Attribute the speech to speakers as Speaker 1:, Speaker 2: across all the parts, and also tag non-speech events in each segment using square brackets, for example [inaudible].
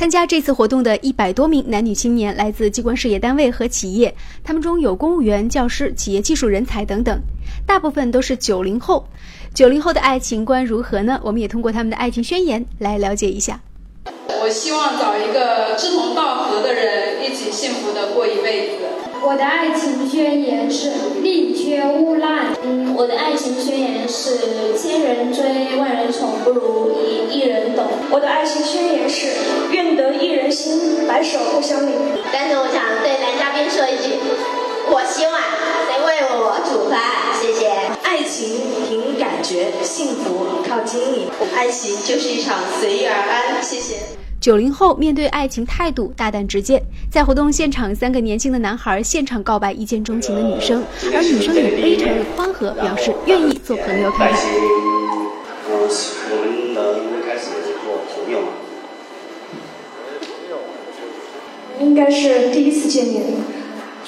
Speaker 1: 参加这次活动的一百多名男女青年来自机关事业单位和企业，他们中有公务员、教师、企业技术人才等等，大部分都是九零后。九零后的爱情观如何呢？我们也通过他们的爱情宣言来了解一下。
Speaker 2: 我希望找一个志同道合的人，一起幸福的过一辈子。
Speaker 3: 我的爱情宣言是宁缺毋滥。
Speaker 4: 我的爱情宣言是
Speaker 5: 愿得一人心，白首不相离。
Speaker 6: 但是我想对男嘉宾说一句，我希望能为我煮饭，谢谢。
Speaker 7: 爱情凭感觉，幸福靠经营。
Speaker 8: 爱情就是一场随遇而安，谢谢。
Speaker 1: 九零后面对爱情态度大胆直接，在活动现场，三个年轻的男孩现场告白一见钟情的女生，而女生也非常的宽和，表示愿意做朋友看看。
Speaker 9: 我我们能开始做朋友吗？
Speaker 5: 应该是第一次见面，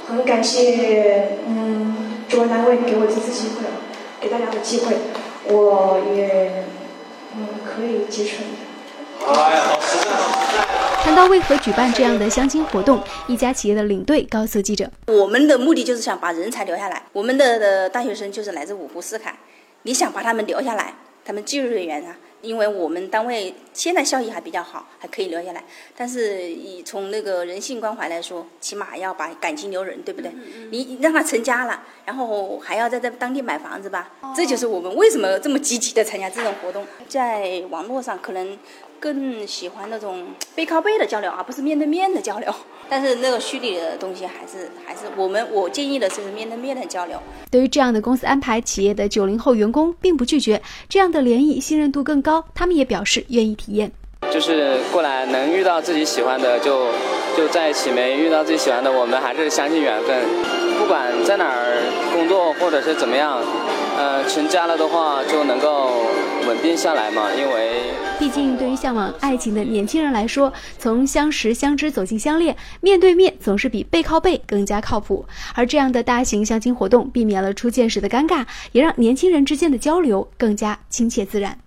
Speaker 5: 很感谢嗯主办单位给我这次机会，给大家的机会，我也嗯可以接受。
Speaker 9: 哎呀，好实在，好实在。
Speaker 1: 谈到为何举办这样的相亲活动，一家企业的领队告诉记者：“
Speaker 10: 我们的目的就是想把人才留下来。我们的的大学生就是来自五湖四海，你想把他们留下来，他们技术人员啊，因为我们单位现在效益还比较好，还可以留下来。但是以从那个人性关怀来说，起码要把感情留人，对不对？你让他成家了，然后还要在这当地买房子吧？这就是我们为什么这么积极的参加这种活动。在网络上可能。”更喜欢那种 [tsk] 背靠背的交流，而不是面对面的交流。但是那个虚拟的东西还是还是我们我建议的是面对面的交流。
Speaker 1: 对于这样的公司安排，企业的九零后员工并不拒绝这样的联谊，信任度更高，他们也表示愿意体验。
Speaker 11: 就是过来能遇到自己喜欢的就就在一起，没遇到自己喜欢的，我们还是相信缘分。不管在哪儿工作或者是怎么样，呃，成家了的话就能够稳定下来嘛，因为。
Speaker 1: 毕竟，对于向往爱情的年轻人来说，从相识、相知走进相恋，面对面总是比背靠背更加靠谱。而这样的大型相亲活动，避免了初见时的尴尬，也让年轻人之间的交流更加亲切自然。